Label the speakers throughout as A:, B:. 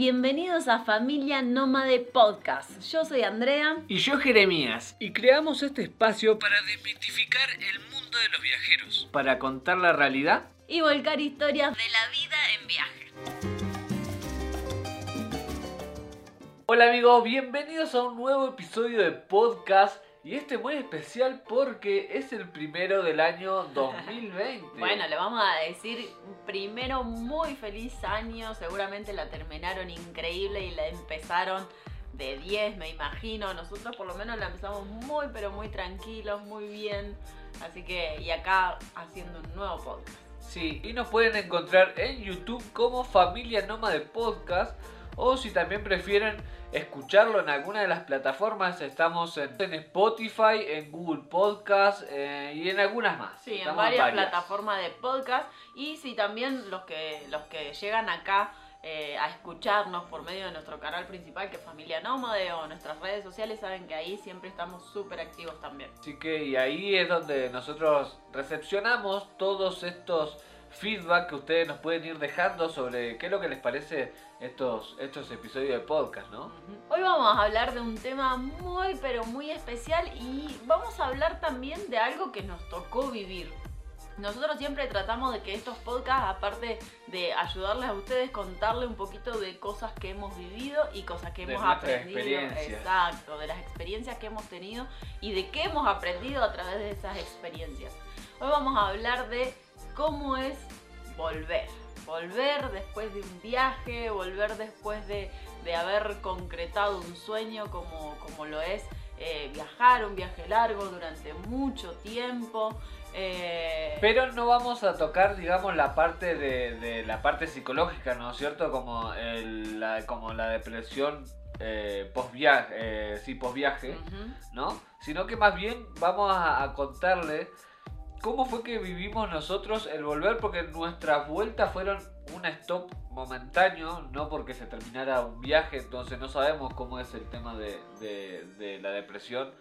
A: bienvenidos a Familia Nómade Podcast. Yo soy Andrea.
B: Y yo Jeremías. Y creamos este espacio para desmitificar el mundo de los viajeros. Para contar la realidad.
A: Y volcar historias de la vida en viaje.
B: Hola amigos, bienvenidos a un nuevo episodio de podcast. Y este muy especial porque es el primero del año 2020.
A: Bueno, le vamos a decir primero muy feliz año. Seguramente la terminaron increíble y la empezaron de 10, me imagino. Nosotros por lo menos la empezamos muy, pero muy tranquilos, muy bien. Así que, y acá haciendo un nuevo podcast.
B: Sí, y nos pueden encontrar en YouTube como Familia de Podcast. O si también prefieren escucharlo en alguna de las plataformas. Estamos en, Spotify, en Google Podcast eh, y en algunas más.
A: Sí, en varias, plataformas de podcast. Y si también los que, los que llegan acá eh, a escucharnos por medio de nuestro canal principal, que es Familia Nómade, o nuestras redes sociales, saben que ahí siempre estamos súper activos también.
B: Así que, y ahí es donde nosotros recepcionamos todos estos feedback que ustedes nos pueden ir dejando sobre qué es lo que les parece estos, estos episodios de podcast, ¿no?
A: Hoy vamos a hablar de un tema muy pero muy especial y vamos a hablar también de algo que nos tocó vivir. Nosotros siempre tratamos de que estos podcasts, aparte de ayudarles a ustedes, contarles un poquito de cosas que hemos vivido y cosas que hemos aprendido. Exacto, de las experiencias que hemos tenido y de qué hemos aprendido a través de esas experiencias. Hoy vamos a hablar de cómo es volver. Volver después de un viaje, volver después de, haber concretado un sueño como, como lo es eh, viajar, un viaje largo durante mucho tiempo.
B: Eh, Pero no vamos a tocar, digamos, la parte de, la parte psicológica, ¿no es cierto? Como, la, como la depresión eh, post viaje, eh, sí, post viaje, ¿no? Sino que más bien vamos a, a contarle cómo fue que vivimos nosotros el volver, porque nuestras vueltas fueron un stop momentáneo, no porque se terminara un viaje, entonces no sabemos cómo es el tema de, la depresión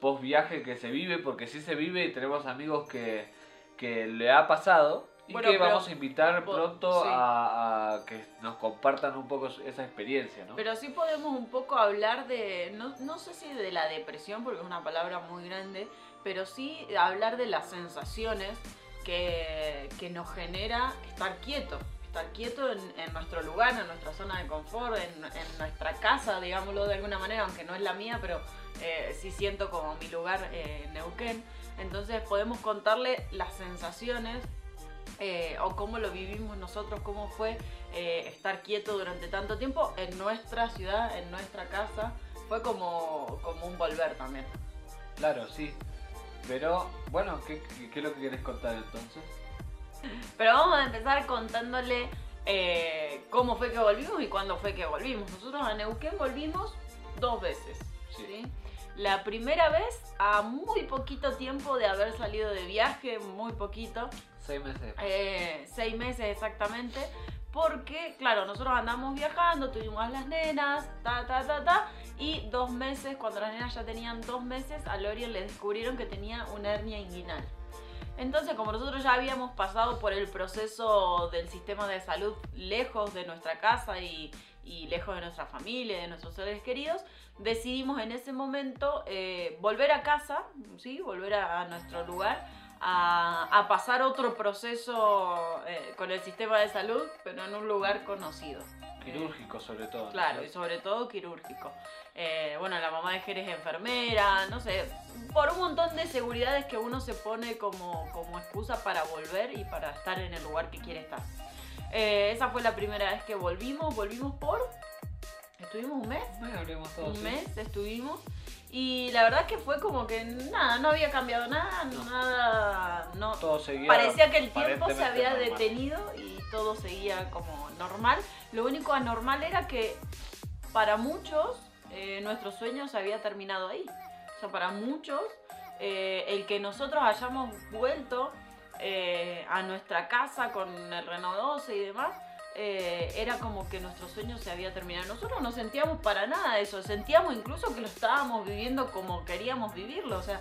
B: post viaje que se vive, porque sí se vive y tenemos amigos que, que le ha pasado. Y que vamos a invitar pronto a, que nos compartan un poco esa experiencia, ¿no?
A: Pero sí podemos un poco hablar de, no, no sé si de la depresión, porque es una palabra muy grande, pero sí hablar de las sensaciones que, nos genera estar quieto, estar quieto en, nuestro lugar, en nuestra zona de confort, en, nuestra casa, digámoslo de alguna manera, aunque no es la mía, pero eh, sí siento como mi lugar eh, Neuquén. Entonces podemos contarle las sensaciones eh, o cómo lo vivimos nosotros, cómo fue eh, estar quieto durante tanto tiempo en nuestra ciudad, en nuestra casa. Fue como, como un volver también.
B: Claro, sí. Pero, bueno, ¿qué, es lo que quieres contar entonces?
A: Pero vamos a empezar contándole eh, cómo fue que volvimos y cuándo fue que volvimos. Nosotros a Neuquén volvimos dos veces. ¿sí? La primera vez a muy poquito tiempo de haber salido de viaje, muy poquito.
B: Seis meses.
A: Eh, seis meses exactamente. Porque, claro, nosotros andamos viajando, tuvimos las nenas, ta, ta, ta, ta. Y dos meses, cuando las nenas ya tenían dos meses, a Lorian le descubrieron que tenía una hernia inguinal. Entonces, como nosotros ya habíamos pasado por el proceso del sistema de salud lejos de nuestra casa y, lejos de nuestra familia, de nuestros seres queridos, decidimos en ese momento eh, volver a casa, ¿sí? volver a, nuestro lugar, a, pasar otro proceso eh, con el sistema de salud, pero en un lugar conocido.
B: Quirúrgico sobre todo.
A: Claro, y sobre todo quirúrgico. Eh, bueno, la mamá de Jerez es enfermera, no sé, por un montón de seguridades que uno se pone como, como excusa para volver y para estar en el lugar que quiere estar. Eh, esa fue la primera vez que volvimos, volvimos por... ¿Estuvimos un mes?
B: un
A: mes estuvimos. Y la verdad que fue como que nada, no había cambiado nada, nada, no.
B: Todo seguía
A: parecía que el tiempo se había detenido y todo seguía como normal. Lo único anormal era que para muchos eh, nuestro sueño se había terminado ahí. O sea, para muchos, eh, el que nosotros hayamos vuelto eh, a nuestra casa con el Renault 12 y demás, era como que nuestro sueño se había terminado. Nosotros no sentíamos para nada eso, sentíamos incluso que lo estábamos viviendo como queríamos vivirlo. O sea,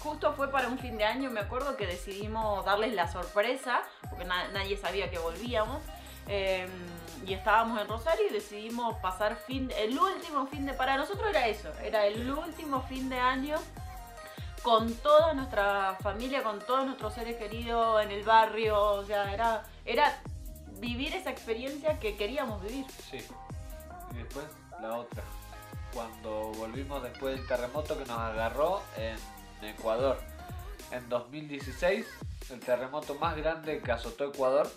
A: justo fue para un fin de año, me acuerdo que decidimos darles la sorpresa, porque nadie sabía que volvíamos. Em, y estábamos en Rosario y decidimos pasar fin, el último fin de, para nosotros era eso, era el último fin de año con toda nuestra familia, con todos nuestros seres queridos en el barrio, o sea, era, era vivir esa experiencia que queríamos vivir.
B: Sí. Y después la otra, cuando volvimos después del terremoto que nos agarró en Ecuador. En 2016, el terremoto más grande que azotó Ecuador,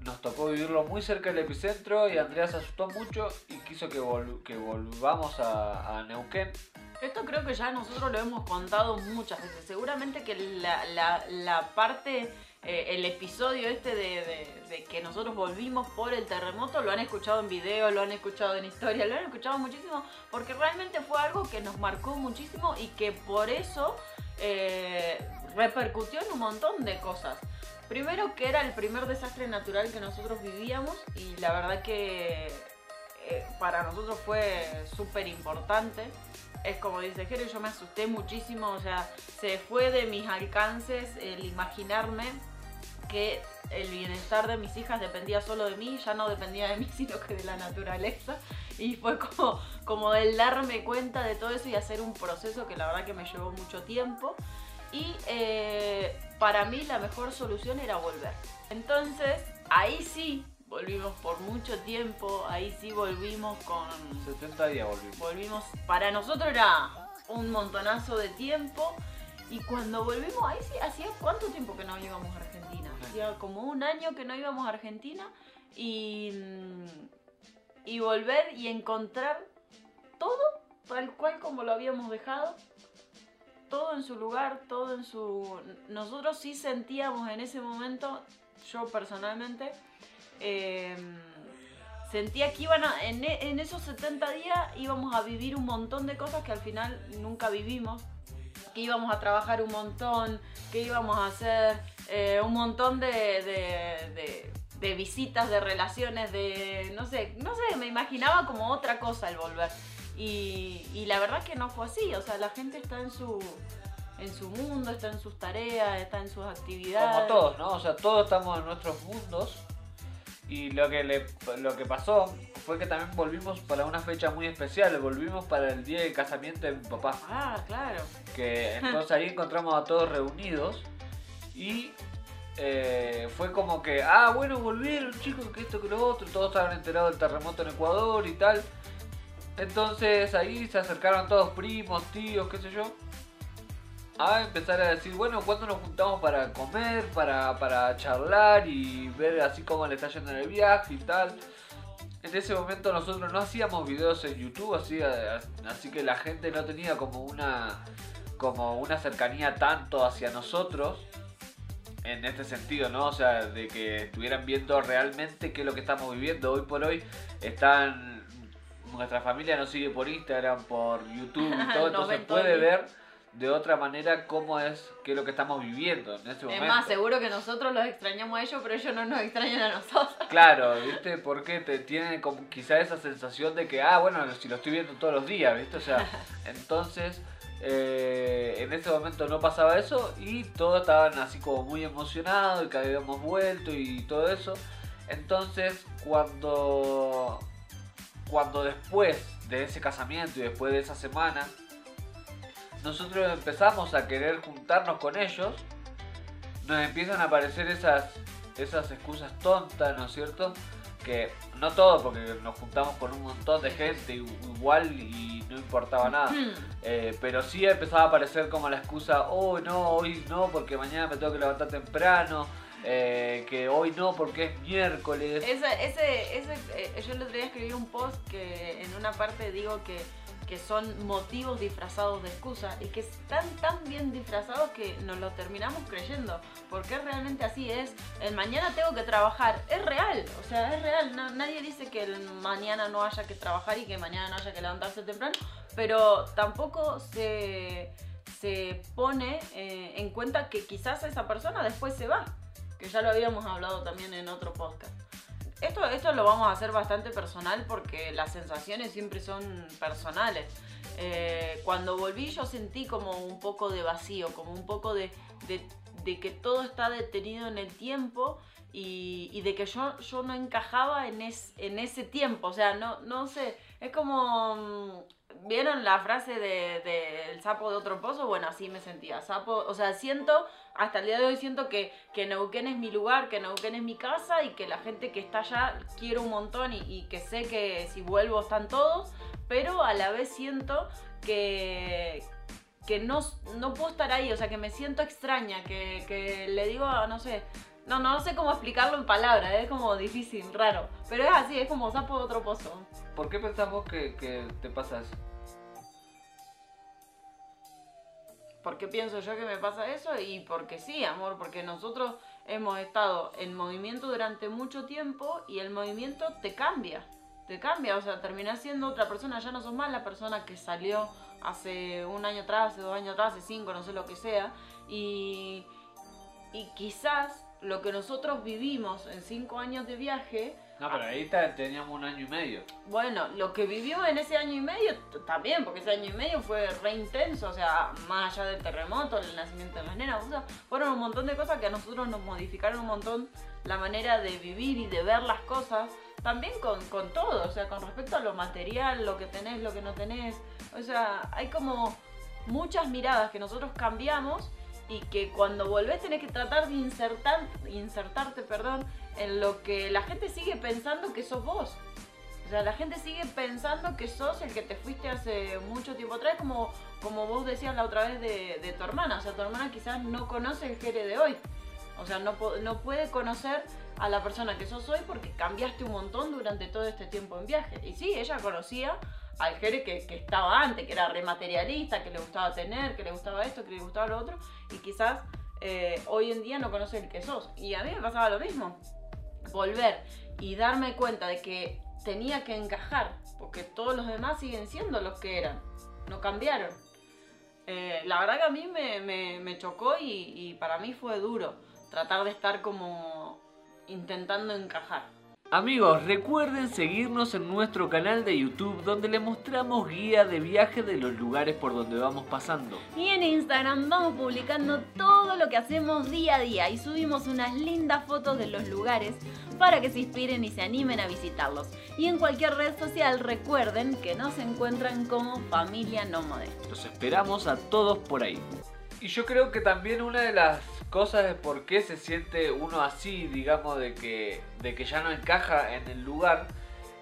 B: nos tocó vivirlo muy cerca del epicentro y Andrea se asustó mucho y quiso que, que volvamos a, Neuquén.
A: Esto creo que ya nosotros lo hemos contado muchas veces. Seguramente que la, parte, eh, el episodio este de, que nosotros volvimos por el terremoto, lo han escuchado en video, lo han escuchado en historia, lo han escuchado muchísimo, porque realmente fue algo que nos marcó muchísimo y que por eso eh, repercutió en un montón de cosas. Primero que era el primer desastre natural que nosotros vivíamos y la verdad que eh, para nosotros fue súper importante. Es como dice Jerry, yo me asusté muchísimo, o sea, se fue de mis alcances el imaginarme que el bienestar de mis hijas dependía solo de mí, ya no dependía de mí, sino que de la naturaleza. Y fue como, como el darme cuenta de todo eso y hacer un proceso que la verdad que me llevó mucho tiempo. Y eh, para mí la mejor solución era volver. Entonces, ahí sí volvimos por mucho tiempo, ahí sí volvimos con...
B: 70 días volvimos.
A: Volvimos, para nosotros era un montonazo de tiempo. Y cuando volvimos, ahí sí, hacía cuánto tiempo que no íbamos a. Hacía como un año que no íbamos a Argentina. Y, y volver y encontrar todo tal cual como lo habíamos dejado todo en su lugar, todo en su... Nosotros sí sentíamos en ese momento, yo personalmente, em, sentía que iban a, en, en, esos 70 días íbamos a vivir un montón de cosas que al final nunca vivimos, que íbamos a trabajar un montón, que íbamos a hacer eh, un montón de, de, de, visitas, de relaciones, de, no sé, no sé, me imaginaba como otra cosa el volver. Y, la verdad que no fue así, o sea, la gente está en su, en su mundo, está en sus tareas, está en sus actividades.
B: Como todos, ¿no? O sea, todos estamos en nuestros mundos. Y lo que, le, lo que pasó fue que también volvimos para una fecha muy especial, volvimos para el día de casamiento de mi papá.
A: Ah, claro.
B: Que entonces ahí encontramos a todos reunidos y eh, fue como que, ah, bueno, volvieron chicos, que esto, que lo otro, todos estaban enterados del terremoto en Ecuador y tal. Entonces ahí se acercaron todos primos, tíos, qué sé yo. A empezar a decir, bueno, ¿cuándo nos juntamos para comer, para, para charlar y ver así cómo le está yendo en el viaje y tal? En ese momento nosotros no hacíamos videos en YouTube, así, así que la gente no tenía como una, como una cercanía tanto hacia nosotros en este sentido, ¿no? O sea, de que estuvieran viendo realmente qué es lo que estamos viviendo. Hoy por hoy están nuestra familia nos sigue por Instagram, por YouTube y todo, entonces puede ver de otra manera cómo es, qué es lo que estamos viviendo en este momento.
A: Es más, seguro que nosotros los extrañamos a ellos, pero ellos no nos extrañan a nosotros.
B: Claro, ¿viste? Porque te tiene como quizá esa sensación de que, ah, bueno, si lo estoy viendo todos los días, ¿viste? O sea, entonces... Eh, en ese momento no pasaba eso y todos estaban así como muy emocionados y que habíamos vuelto y todo eso. Entonces, cuando cuando después de ese casamiento y después de esa semana, nosotros empezamos a querer juntarnos con ellos, nos empiezan a aparecer esas, esas excusas tontas, ¿no es cierto? Que no todo, porque nos juntamos con un montón de gente igual y no importaba nada. Eh, pero sí empezaba a aparecer como la excusa, oh no, hoy no, porque mañana me tengo que levantar temprano eh, que hoy no porque es miércoles.
A: Ese, ese, ese, eh, yo el otro día escribí un post que en una parte digo que, que son motivos disfrazados de excusa y que están tan bien disfrazados que nos lo terminamos creyendo. Porque realmente así, es el mañana tengo que trabajar, es real, o sea, es real. nadie dice que el mañana no haya que trabajar y que mañana no haya que levantarse temprano, pero tampoco se, se pone eh, en cuenta que quizás esa persona después se va que ya lo habíamos hablado también en otro podcast. Esto, esto lo vamos a hacer bastante personal porque las sensaciones siempre son personales. Eh, cuando volví yo sentí como un poco de vacío, como un poco de, de que todo está detenido en el tiempo y, de que yo, yo no encajaba en, en ese tiempo. O sea, no, no sé, es como... ¿Vieron la frase del de, sapo de otro pozo? Bueno, así me sentía. Sapo, o sea, siento, hasta el día de hoy siento que, que Neuquén es mi lugar, que Neuquén es mi casa y que la gente que está allá quiero un montón y, que sé que si vuelvo están todos, pero a la vez siento que, que no, no puedo estar ahí, o sea, que me siento extraña, que, que le digo, no sé, no, no sé cómo explicarlo en palabras, es como difícil, raro. Pero es así, es como sapo de otro pozo.
B: ¿Por qué pensamos que, que te pasa eso?
A: ¿Por qué pienso yo que me pasa eso? Y porque sí, amor, porque nosotros hemos estado en movimiento durante mucho tiempo y el movimiento te cambia. Te cambia, o sea, terminás siendo otra persona, ya no sos más la persona que salió hace un año atrás, hace dos años atrás, hace cinco, no sé lo que sea. Y, y quizás lo que nosotros vivimos en cinco años de viaje.
B: No, pero ahí teníamos un año y medio.
A: Bueno, lo que vivió en ese año y medio también, porque ese año y medio fue re intenso, o sea, más allá del terremoto, el nacimiento de las nenas, o sea, fueron un montón de cosas que a nosotros nos modificaron un montón la manera de vivir y de ver las cosas, también con, con todo, o sea, con respecto a lo material, lo que tenés, lo que no tenés, o sea, hay como muchas miradas que nosotros cambiamos y que cuando volvés tenés que tratar de insertar, insertarte perdón, en lo que la gente sigue pensando que sos vos. O sea, la gente sigue pensando que sos el que te fuiste hace mucho tiempo atrás, como, como vos decías la otra vez de, tu hermana. O sea, tu hermana quizás no conoce el Jere de hoy. O sea, no, no puede conocer a la persona que sos hoy porque cambiaste un montón durante todo este tiempo en viaje. Y sí, ella conocía al Jere que, estaba antes, que era rematerialista, que le gustaba tener, que le gustaba esto, que le gustaba lo otro, y quizás eh, hoy en día no conoce el que sos. Y a mí me pasaba lo mismo. Volver y darme cuenta de que tenía que encajar, porque todos los demás siguen siendo los que eran, no cambiaron. Eh, la verdad que a mí me, chocó y, y para mí fue duro tratar de estar como intentando encajar.
B: Amigos, recuerden seguirnos en nuestro canal de YouTube donde les mostramos guía de viaje de los lugares por donde vamos pasando.
A: Y en Instagram vamos publicando todo lo que hacemos día a día y subimos unas lindas fotos de los lugares para que se inspiren y se animen a visitarlos. Y en cualquier red social recuerden que nos encuentran como familia nómade.
B: Los esperamos a todos por ahí. Y yo creo que también una de las cosas de por qué se siente uno así, digamos, de que, de que ya no encaja en el lugar,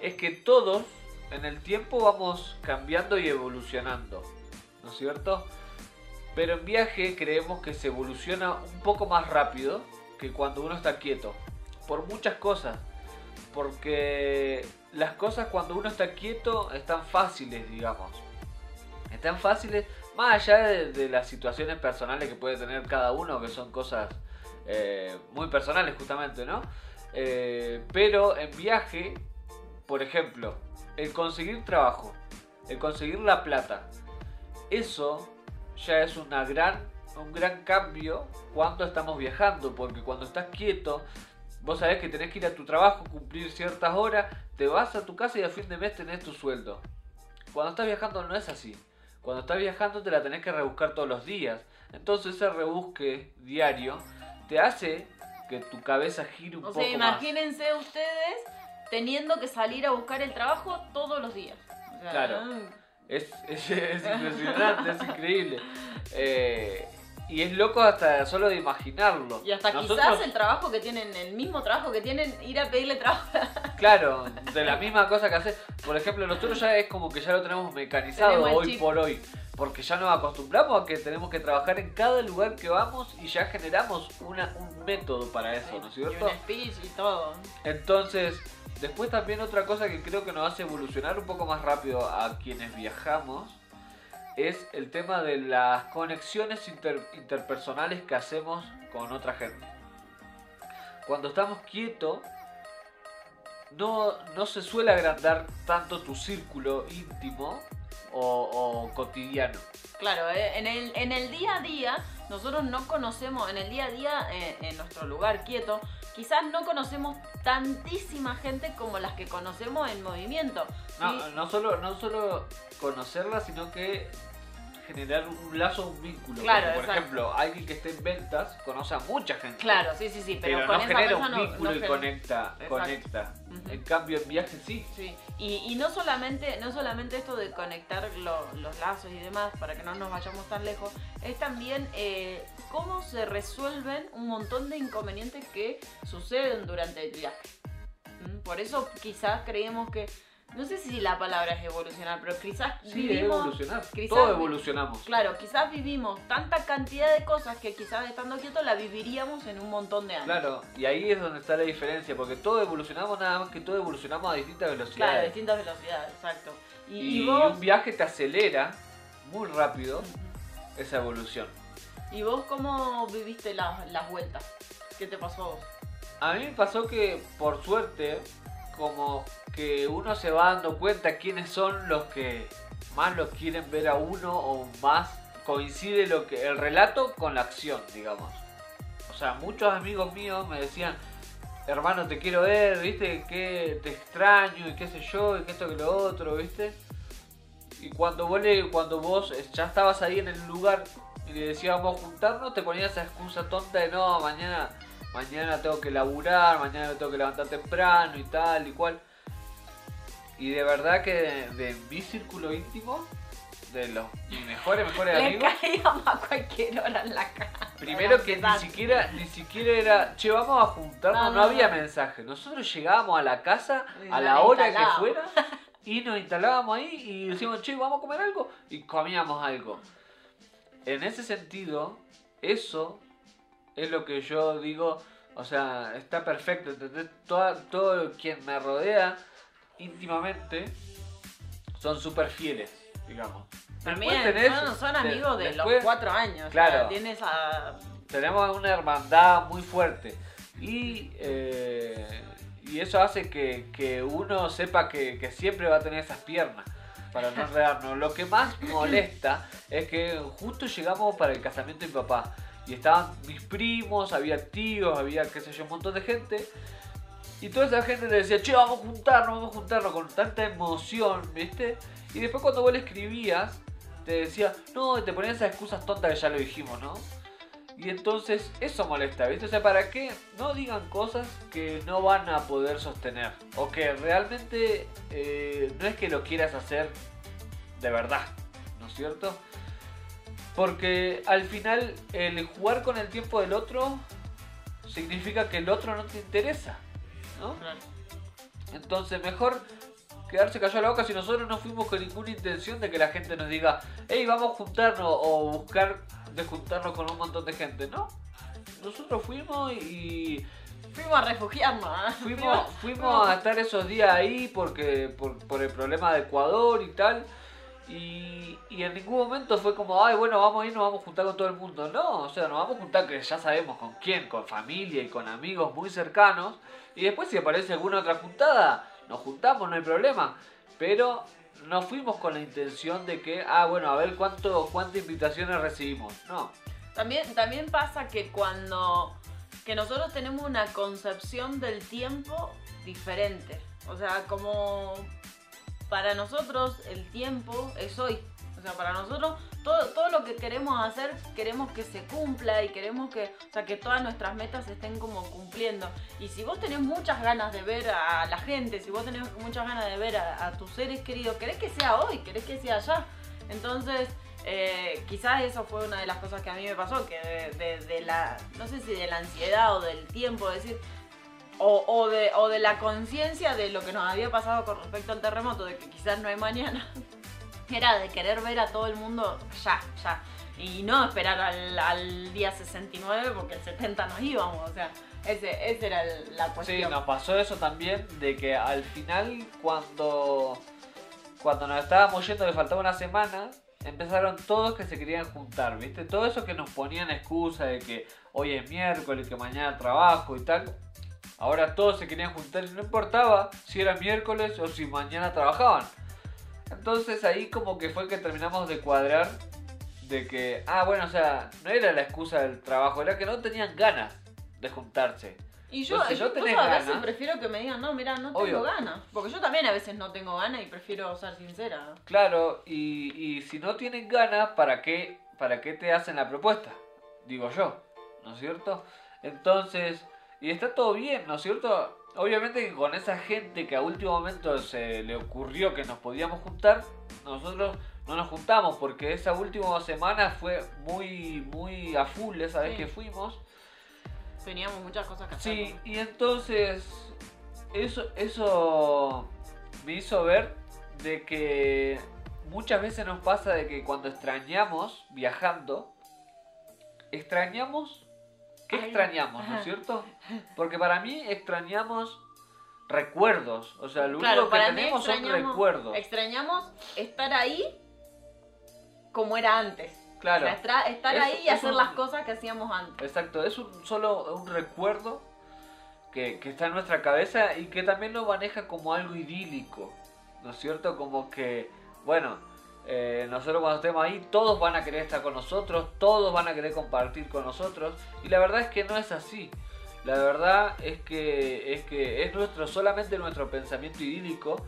B: es que todos en el tiempo vamos cambiando y evolucionando, ¿no es cierto? Pero en viaje creemos que se evoluciona un poco más rápido que cuando uno está quieto, por muchas cosas, porque las cosas cuando uno está quieto están fáciles, digamos, están fáciles más allá de, las situaciones personales que puede tener cada uno, que son cosas eh, muy personales justamente, ¿no? Eh, pero en viaje, por ejemplo, el conseguir trabajo, el conseguir la plata, eso ya es una gran, un gran cambio cuando estamos viajando, porque cuando estás quieto, vos sabés que tenés que ir a tu trabajo, cumplir ciertas horas, te vas a tu casa y a fin de mes tenés tu sueldo. Cuando estás viajando no es así. Cuando estás viajando te la tenés que rebuscar todos los días. Entonces ese rebusque diario te hace que tu cabeza gire un poco.
A: O sea, imagínense ustedes teniendo que salir a buscar el trabajo todos los días.
B: claro. Es, impresionante, es increíble. Eh, y es loco hasta solo de imaginarlo.
A: Y hasta quizás el trabajo que tienen, el mismo trabajo que tienen, ir a pedirle trabajo.
B: claro, de la misma cosa que haces. Por ejemplo, nosotros ya es como que ya lo tenemos mecanizado hoy por hoy. Porque ya nos acostumbramos a que tenemos que trabajar en cada lugar que vamos y ya generamos una, un método para eso, ¿no es cierto?
A: Y un speech y todo.
B: Entonces, después también otra cosa que creo que nos hace evolucionar un poco más rápido a quienes viajamos es el tema de las conexiones interpersonales que hacemos con otra gente. Cuando estamos quietos, no, no se suele agrandar tanto tu círculo íntimo o, cotidiano.
A: Claro, eh, en el, en el día a día, nosotros no conocemos, en el día a día, eh, en nuestro lugar quieto, quizás no conocemos tantísima gente como las que conocemos en movimiento.
B: No, no, solo, no solo conocerla, sino que generar un lazo, un vínculo.
A: Claro,
B: por ejemplo, alguien que esté en ventas conoce a mucha gente.
A: Claro, sí, sí, sí, pero,
B: no genera un vínculo y conecta, conecta. En cambio, en viaje sí.
A: Sí, y, y no, solamente, no solamente esto de conectar los lazos y demás, para que no nos vayamos tan lejos, es también eh, cómo se resuelven un montón de inconvenientes que suceden durante el viaje. ¿Mm? Por eso quizás creemos que no sé si la palabra es evolucionar, pero quizás
B: sí, vivimos, evolucionar. Todo evolucionamos.
A: Claro, quizás vivimos tanta cantidad de cosas que quizás estando quietos la viviríamos en un montón de años.
B: Claro, y ahí es donde está la diferencia, porque todo evolucionamos nada más que todo evolucionamos a distintas velocidades.
A: Claro, a distintas velocidades, exacto.
B: Y, un viaje te acelera muy rápido esa evolución.
A: ¿Y vos cómo viviste las vueltas? ¿Qué te pasó a vos?
B: A mí me pasó que, por suerte, como que uno se va dando cuenta quiénes son los que más los quieren ver a uno o más coincide lo que el relato con la acción, digamos. O sea, muchos amigos míos me decían, hermano, te quiero ver, ¿viste? Que te extraño y qué sé yo, y que esto que lo otro, ¿viste? Y cuando vos, cuando vos ya estabas ahí en el lugar y le a juntarnos, te ponías esa excusa tonta de no, mañana, mañana tengo que laburar, mañana me tengo que levantar temprano y tal y cual. Y de verdad que de, mi círculo íntimo, de los mejores, mejores amigos.
A: caíamos a cualquier hora en la casa.
B: Primero que ni siquiera, ni siquiera era, che, vamos a juntarnos, no, había mensaje. Nosotros llegábamos a la casa a la hora que fuera y nos instalábamos ahí y decíamos, che, vamos a comer algo y comíamos algo. En ese sentido, eso es lo que yo digo, o sea, está perfecto, Todo, todo quien me rodea íntimamente son súper fieles, digamos.
A: También son, amigos de, los cuatro años.
B: Claro.
A: tienes
B: Tenemos una hermandad muy fuerte. Y, eh, y eso hace que, uno sepa que, siempre va a tener esas piernas para no enredarnos. Lo que más molesta es que justo llegamos para el casamiento de mi papá. Y estaban mis primos, había tíos, había qué sé yo, un montón de gente. Y toda esa gente le decía, che, vamos a juntarnos, vamos a juntarnos con tanta emoción, ¿viste? Y después cuando vos le escribías, te decía, no, te ponían esas excusas tontas que ya lo dijimos, ¿no? Y entonces eso molesta, ¿viste? O sea, ¿para qué no digan cosas que no van a poder sostener? O que realmente eh, no es que lo quieras hacer de verdad, ¿no es cierto? Porque al final el jugar con el tiempo del otro significa que el otro no te interesa. Entonces, mejor quedarse callado la boca si nosotros no fuimos con ninguna intención de que la gente nos diga, hey, vamos a juntarnos o buscar de juntarnos con un montón de gente, ¿no? Nosotros fuimos y...
A: Fuimos a refugiarnos, ¿eh?
B: fuimos, fuimos a estar esos días ahí porque por, por el problema de Ecuador y tal. Y, en ningún momento fue como, ay, bueno, vamos a ir, nos vamos a juntar con todo el mundo. No, o sea, nos vamos a juntar que ya sabemos con quién, con familia y con amigos muy cercanos. Y después si aparece alguna otra juntada, nos juntamos, no hay problema. Pero no fuimos con la intención de que, ah, bueno, a ver cuánto, cuántas invitaciones recibimos. No.
A: También, también pasa que cuando que nosotros tenemos una concepción del tiempo diferente. O sea, como para nosotros el tiempo es hoy. O sea, para nosotros todo, todo lo que queremos hacer, queremos que se cumpla y queremos que, o sea, que todas nuestras metas estén como cumpliendo. Y si vos tenés muchas ganas de ver a la gente, si vos tenés muchas ganas de ver a, tus seres queridos, querés que sea hoy, querés que sea allá. Entonces, eh, quizás eso fue una de las cosas que a mí me pasó, que de, la, no sé si de la ansiedad o del tiempo, decir, o, de, o de la conciencia de lo que nos había pasado con respecto al terremoto, de que quizás no hay mañana, era de querer ver a todo el mundo ya, ya. Y no esperar al, día 69 porque el 70 nos íbamos, o sea, ese, esa era la cuestión.
B: Sí, nos pasó eso también, de que al final cuando, cuando nos estábamos yendo, que faltaba una semana, empezaron todos que se querían juntar, ¿viste? Todo eso que nos ponían excusa de que hoy es miércoles, que mañana trabajo y tal Ahora todos se querían juntar y no importaba si era miércoles o si mañana trabajaban. Entonces ahí como que fue que terminamos de cuadrar de que, ah, bueno, o sea, no era la excusa del trabajo, era que no tenían ganas de juntarse.
A: Y yo, yo a veces prefiero que me digan, no, mira, no tengo ganas. Porque yo también a veces no tengo ganas y prefiero ser sincera.
B: Claro, y, y si no tienen ganas, ¿para qué, ¿para qué te hacen la propuesta? Digo yo, ¿no es cierto? Entonces, y está todo bien, ¿no es cierto? Obviamente que con esa gente que a último momento se le ocurrió que nos podíamos juntar, nosotros no nos juntamos porque esa última semana fue muy, muy a full esa vez que fuimos.
A: Teníamos muchas cosas que hacer.
B: Sí, y entonces eso, eso me hizo ver de que muchas veces nos pasa de que cuando extrañamos viajando, extrañamos ¿Qué extrañamos, no es cierto? Porque para mí extrañamos recuerdos. O sea, lo único que tenemos son recuerdos.
A: Extrañamos estar ahí como era antes. Claro. estar ahí y hacer las cosas que hacíamos antes.
B: Exacto, es un, solo un recuerdo que, que, está en nuestra cabeza y que también lo maneja como algo idílico. ¿No es cierto? Como que, bueno, eh, nosotros cuando estemos ahí, todos van a querer estar con nosotros, todos van a querer compartir con nosotros. Y la verdad es que no es así. La verdad es que es, que es nuestro, solamente nuestro pensamiento idílico.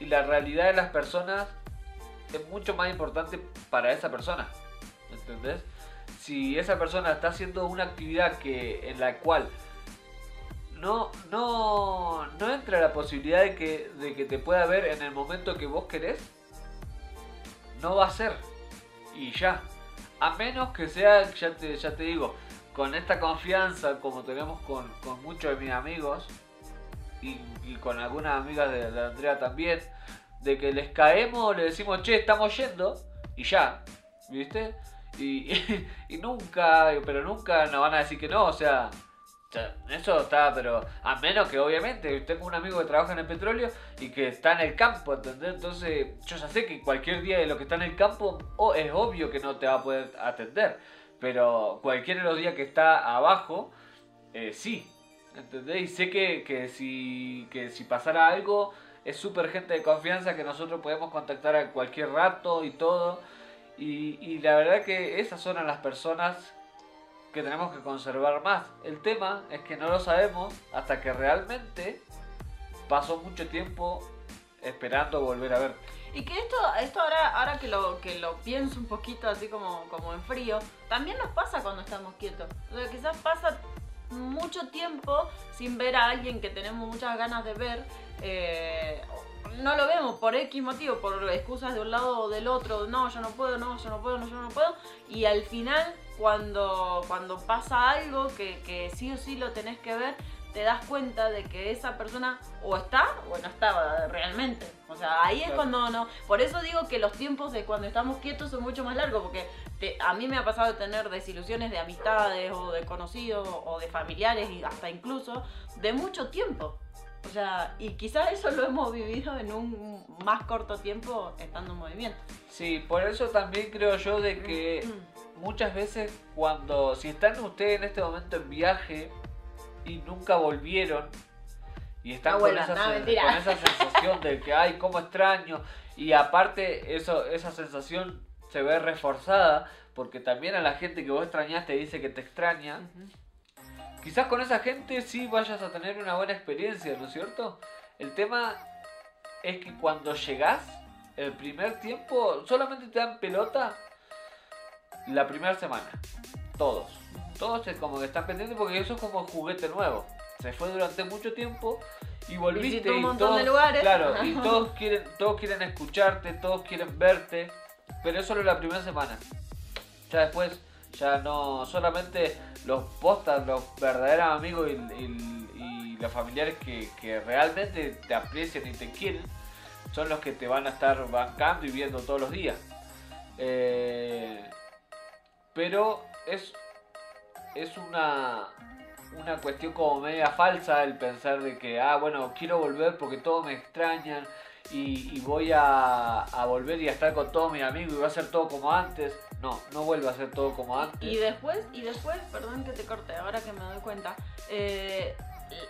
B: Y la realidad de las personas es mucho más importante para esa persona. ¿Entendés? Si esa persona está haciendo una actividad que, en la cual no, no, no entra la posibilidad de que, de que te pueda ver en el momento que vos querés, no va a ser. Y ya. A menos que sea, ya te, ya te digo, con esta confianza como tenemos con, muchos de mis amigos y, con algunas amigas de, Andrea también, de que les caemos, le decimos, che, estamos yendo y ya, ¿viste? Y, y nunca, pero nunca nos van a decir que no, o sea, eso está, pero a menos que obviamente tengo un amigo que trabaja en el petróleo y que está en el campo, ¿entendés? Entonces yo ya sé que cualquier día de lo que está en el campo es obvio que no te va a poder atender, pero cualquier de los días que está abajo, eh, sí, ¿entendés? Y sé que, que, si, que si pasara algo, es súper gente de confianza que nosotros podemos contactar a cualquier rato y todo. Y, y la verdad que esas son las personas que tenemos que conservar más. El tema es que no lo sabemos hasta que realmente pasó mucho tiempo esperando volver a ver.
A: Y que esto, esto ahora, ahora que lo, que lo pienso un poquito así como, como en frío, también nos pasa cuando estamos quietos. O sea, quizás pasa mucho tiempo sin ver a alguien que tenemos muchas ganas de ver. Eh, no lo vemos por X motivo, por excusas de un lado o del otro. No, yo no puedo, no, yo no puedo, no, yo no puedo. Y al final cuando, cuando pasa algo que, que sí o sí lo tenés que ver, te das cuenta de que esa persona o está o no estaba realmente. O sea, ahí es cuando no. Por eso digo que los tiempos de cuando estamos quietos son mucho más largos, porque a mí me ha pasado de tener desilusiones de amistades o de conocidos o de familiares y hasta incluso de mucho tiempo. O sea, y quizás eso lo hemos vivido en un más corto tiempo estando en movimiento.
B: Sí, por eso también creo yo de que mm muchas veces cuando, si están ustedes en este momento en viaje y nunca volvieron y están con, esa, sensación de que, ay, cómo extraño, y aparte eso, esa sensación se ve reforzada porque también a la gente que vos extrañaste dice que te extraña. Quizás con esa gente sí vayas a tener una buena experiencia, ¿no es cierto? El tema es que cuando llegás, el primer tiempo, solamente te dan pelota la primera semana. Todos. Todos como que están pendientes porque eso es como juguete nuevo. Se fue durante mucho tiempo y volviste
A: y todos, Claro,
B: y todos quieren, todos quieren escucharte, todos quieren verte, pero eso solo la primera semana. Ya después, ya no, solamente los postas, los verdaderos amigos y, los familiares que, realmente te aprecian y te quieren, son los que te van a estar bancando y viendo todos los días. Eh, pero es, es una, una cuestión como media falsa el pensar de que, ah, bueno, quiero volver porque todos me extrañan y, voy a, a, volver y a estar con todos mis amigos y va a ser todo como antes. No, no vuelve a ser todo como antes.
A: Y después, y después, perdón que te corte, ahora que me doy cuenta, eh,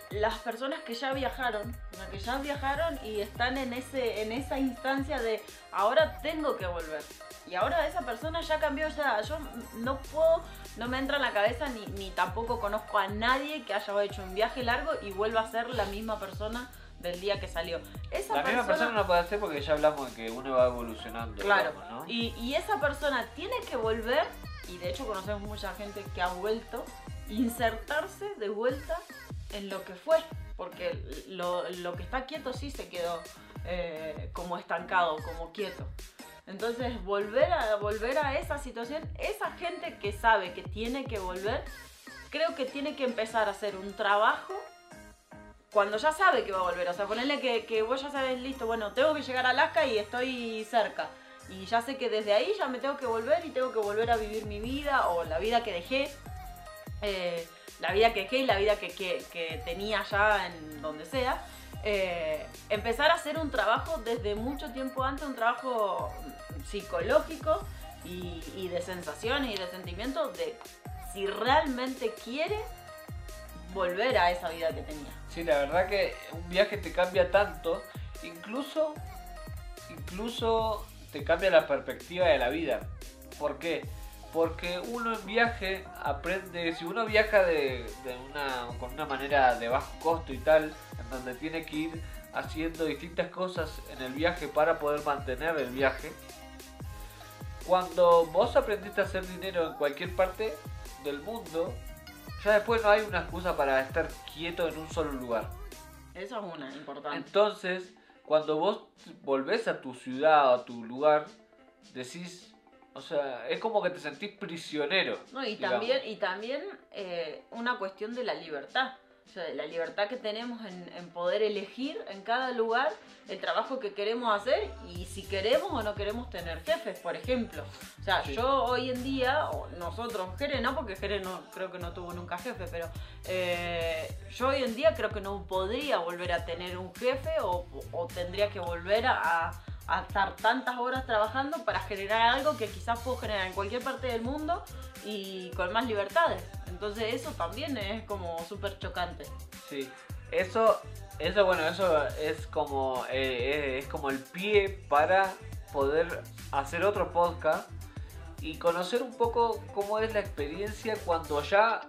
A: las personas que ya viajaron, que ya viajaron y están en ese, en esa instancia de ahora tengo que volver. Y ahora esa persona ya cambió, ya yo no puedo no me entra en la cabeza ni, ni tampoco conozco a nadie que haya hecho un viaje largo y vuelva a ser la misma persona del día que salió.
B: Esa la misma persona no puede ser porque ya hablamos de que uno va evolucionando.
A: Claro, y, y esa persona tiene que volver, y de hecho conocemos mucha gente que ha vuelto, insertarse de vuelta en lo que fue, porque lo, lo que está quieto sí se quedó eh, como estancado, como quieto. Entonces, volver a, volver a esa situación, esa gente que sabe que tiene que volver, creo que tiene que empezar a hacer un trabajo cuando ya sabe que va a volver. O sea, ponerle que, vos ya sabes, listo, bueno, tengo que llegar a Alaska y estoy cerca. Y ya sé que desde ahí ya me tengo que volver y tengo que volver a vivir mi vida o la vida que dejé. Eh, la vida que dejé y la vida que, que tenía ya en donde sea. Eh, empezar a hacer un trabajo desde mucho tiempo antes, un trabajo psicológico y, de sensaciones y de sentimientos de si realmente quiere volver a esa vida que tenía.
B: Sí, la verdad que un viaje te cambia tanto, incluso, incluso te cambia la perspectiva de la vida. ¿Por qué? Porque uno en viaje aprende, si uno viaja de, una, con una manera de bajo costo y tal, en donde tiene que ir haciendo distintas cosas en el viaje para poder mantener el viaje, cuando vos aprendiste a hacer dinero en cualquier parte del mundo, ya después no hay una excusa para estar quieto en un solo lugar.
A: Eso es una importante.
B: Entonces, cuando vos volvés a tu ciudad o a tu lugar, decís, o sea, es como que te sentís prisionero.
A: No, y también, y también eh, una cuestión de la libertad. O sea, de la libertad que tenemos en, poder elegir en cada lugar el trabajo que queremos hacer y si queremos o no queremos tener jefes, por ejemplo. O sea, yo hoy en día, o nosotros, Jere no, porque Jere no, creo que no tuvo nunca jefe, pero eh, yo hoy en día creo que no podría volver a tener un jefe o, tendría que volver a a estar tantas horas trabajando para generar algo que quizás puedo generar en cualquier parte del mundo y con más libertades. Entonces eso también es como súper chocante.
B: Sí, eso, eso bueno, eso es como, eh, es como el pie para poder hacer otro podcast y conocer un poco cómo es la experiencia cuando ya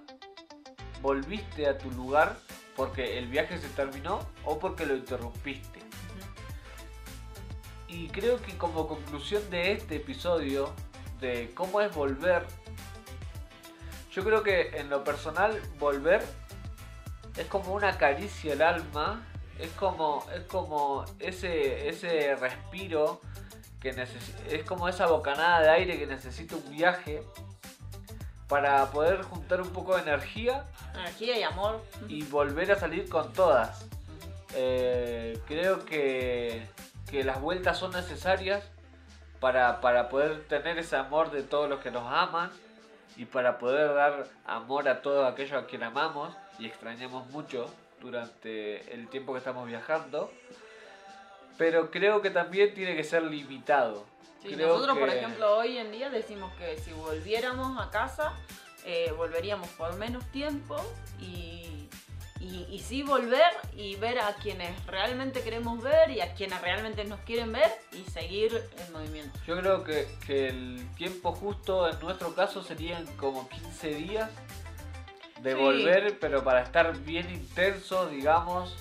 B: volviste a tu lugar porque el viaje se terminó o porque lo interrumpiste. Y creo que como conclusión de este episodio, de cómo es volver, yo creo que en lo personal volver es como una caricia al alma, es como, es como ese, ese respiro que es como esa bocanada de aire que necesita un viaje para poder juntar un poco de energía.
A: Energía y amor.
B: Y volver a salir con todas. Eh, creo que que las vueltas son necesarias para, poder tener ese amor de todos los que nos aman y para poder dar amor a todos aquellos a quienes amamos y extrañamos mucho durante el tiempo que estamos viajando. Pero creo que también tiene que ser limitado.
A: nosotros, por ejemplo, hoy en día decimos que si volviéramos a casa, eh, volveríamos por menos tiempo y y, sí volver y ver a quienes realmente queremos ver y a quienes realmente nos quieren ver y seguir el movimiento.
B: Yo creo que, el tiempo justo en nuestro caso serían como 15 días de volver, pero para estar bien intenso, digamos,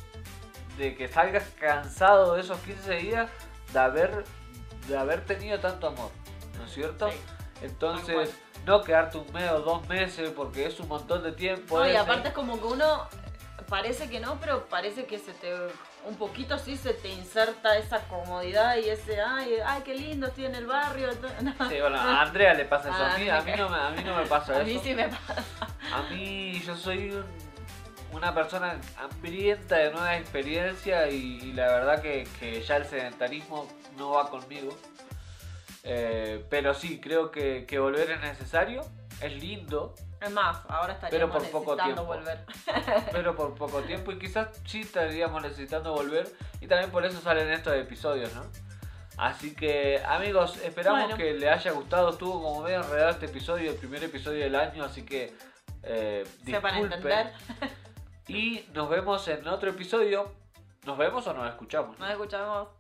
B: de que salgas cansado de esos 15 días de haber, de haber tenido tanto amor, ¿no es cierto? Entonces, no quedarte un mes o dos meses porque es un montón de tiempo.
A: y aparte es como que uno parece que no, pero parece que se te un poquito sí se te inserta esa comodidad y ese ay, ay qué lindo estoy en el barrio.
B: Sí, bueno, a Andrea le pasa eso, a, mí, a, mí no me, a mí no me pasa eso.
A: A mí sí me pasa.
B: A mí yo soy una persona hambrienta de nueva experiencia y, la verdad que, que, ya el sedentarismo no va conmigo. Eh, pero sí, creo que, que volver es necesario, es lindo,
A: es más, ahora estaríamos
B: pero por poco tiempo.
A: volver.
B: pero por poco tiempo y quizás sí estaríamos necesitando volver y también por eso salen estos episodios, ¿no? Así que amigos, esperamos que les haya gustado. Estuvo como medio enredado este episodio, el primer episodio del año, así que eh,
A: entender.
B: y nos vemos en otro episodio. ¿Nos vemos o nos escuchamos?
A: Nos escuchamos.